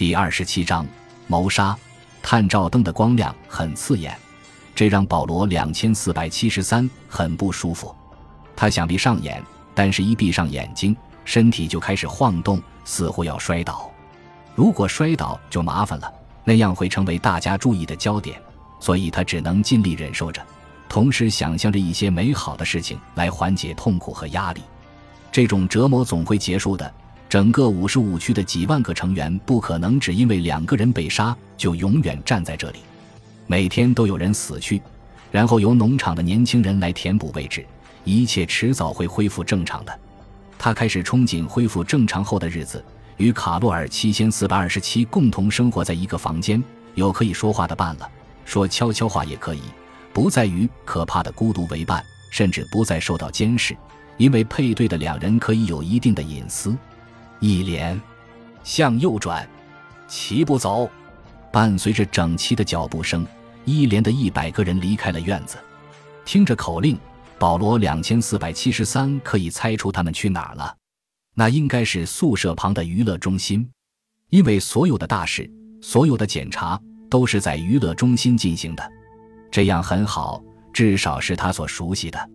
第二十七章谋杀。探照灯的光亮很刺眼，这让保罗两千四百七十三很不舒服。他想闭上眼，但是一闭上眼睛，身体就开始晃动，似乎要摔倒。如果摔倒就麻烦了，那样会成为大家注意的焦点。所以他只能尽力忍受着，同时想象着一些美好的事情来缓解痛苦和压力。这种折磨总会结束的。整个五十五区的几万个成员不可能只因为两个人被杀就永远站在这里。每天都有人死去，然后由农场的年轻人来填补位置。一切迟早会恢复正常的。他开始憧憬恢复正常后的日子，与卡洛尔七千四百二十七共同生活在一个房间，有可以说话的伴了，说悄悄话也可以，不再与可怕的孤独为伴，甚至不再受到监视，因为配对的两人可以有一定的隐私。一连向右转，齐步走。伴随着整齐的脚步声，一连的一百个人离开了院子。听着口令，保罗两千四百七十三可以猜出他们去哪儿了。那应该是宿舍旁的娱乐中心，因为所有的大事、所有的检查都是在娱乐中心进行的。这样很好，至少是他所熟悉的。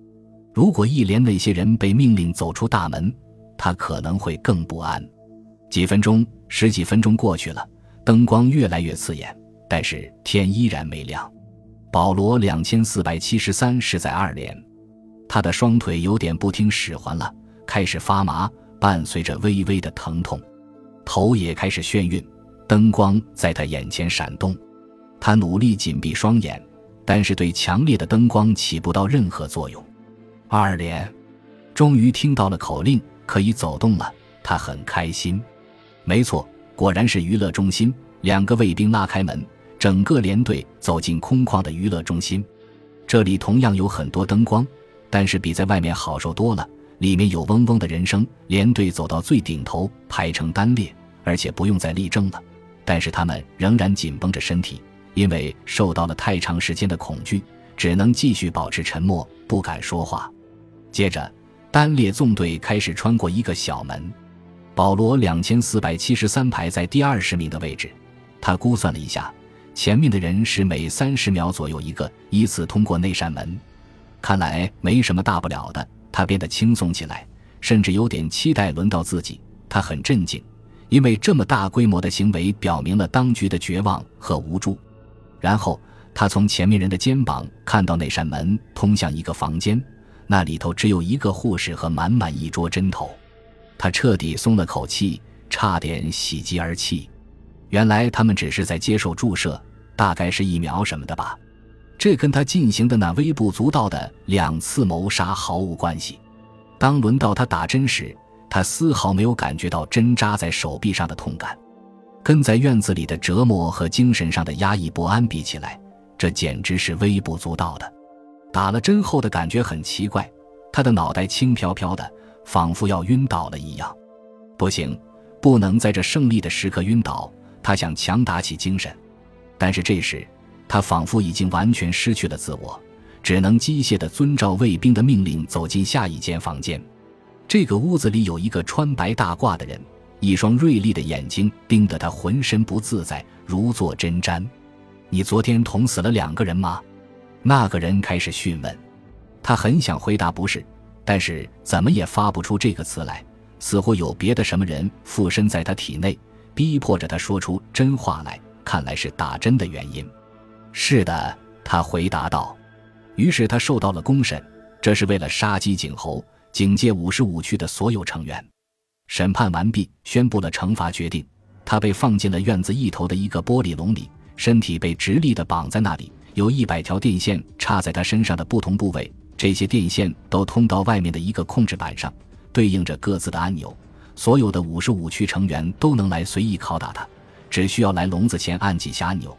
如果一连那些人被命令走出大门，他可能会更不安。几分钟、十几分钟过去了，灯光越来越刺眼，但是天依然没亮。保罗两千四百七十三是在二连，他的双腿有点不听使唤了，开始发麻，伴随着微微的疼痛，头也开始眩晕。灯光在他眼前闪动，他努力紧闭双眼，但是对强烈的灯光起不到任何作用。二连，终于听到了口令。可以走动了，他很开心。没错，果然是娱乐中心。两个卫兵拉开门，整个连队走进空旷的娱乐中心。这里同样有很多灯光，但是比在外面好受多了。里面有嗡嗡的人声。连队走到最顶头，排成单列，而且不用再立正了。但是他们仍然紧绷着身体，因为受到了太长时间的恐惧，只能继续保持沉默，不敢说话。接着。单列纵队开始穿过一个小门，保罗两千四百七十三排在第二十名的位置。他估算了一下，前面的人是每三十秒左右一个依次通过那扇门。看来没什么大不了的，他变得轻松起来，甚至有点期待轮到自己。他很镇静，因为这么大规模的行为表明了当局的绝望和无助。然后他从前面人的肩膀看到那扇门通向一个房间。那里头只有一个护士和满满一桌针头，他彻底松了口气，差点喜极而泣。原来他们只是在接受注射，大概是疫苗什么的吧。这跟他进行的那微不足道的两次谋杀毫无关系。当轮到他打针时，他丝毫没有感觉到针扎在手臂上的痛感。跟在院子里的折磨和精神上的压抑不安比起来，这简直是微不足道的。打了针后的感觉很奇怪，他的脑袋轻飘飘的，仿佛要晕倒了一样。不行，不能在这胜利的时刻晕倒。他想强打起精神，但是这时他仿佛已经完全失去了自我，只能机械地遵照卫兵的命令走进下一间房间。这个屋子里有一个穿白大褂的人，一双锐利的眼睛盯得他浑身不自在，如坐针毡。你昨天捅死了两个人吗？那个人开始讯问，他很想回答不是，但是怎么也发不出这个词来，似乎有别的什么人附身在他体内，逼迫着他说出真话来。看来是打针的原因。是的，他回答道。于是他受到了公审，这是为了杀鸡儆猴，警戒五十五区的所有成员。审判完毕，宣布了惩罚决定。他被放进了院子一头的一个玻璃笼里，身体被直立的绑在那里。有一百条电线插在他身上的不同部位，这些电线都通到外面的一个控制板上，对应着各自的按钮。所有的五十五区成员都能来随意拷打他，只需要来笼子前按几下按钮。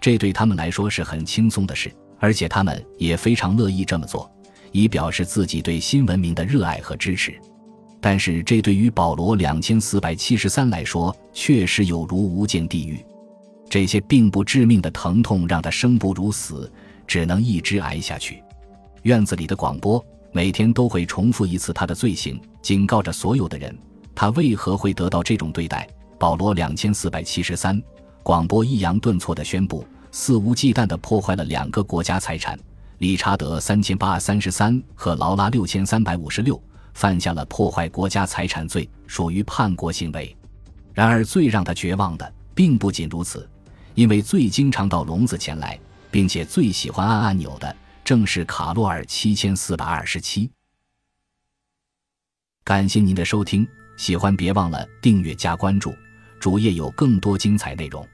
这对他们来说是很轻松的事，而且他们也非常乐意这么做，以表示自己对新文明的热爱和支持。但是，这对于保罗两千四百七十三来说，确实有如无间地狱。这些并不致命的疼痛让他生不如死，只能一直挨下去。院子里的广播每天都会重复一次他的罪行，警告着所有的人他为何会得到这种对待。保罗两千四百七十三，广播抑扬顿挫地宣布，肆无忌惮地破坏了两个国家财产。理查德三千八三十三和劳拉六千三百五十六犯下了破坏国家财产罪，属于叛国行为。然而，最让他绝望的并不仅如此，因为最经常到笼子前来，并且最喜欢按按钮的，正是卡洛尔七千四百二十七。感谢您的收听，喜欢别忘了订阅加关注，主页有更多精彩内容。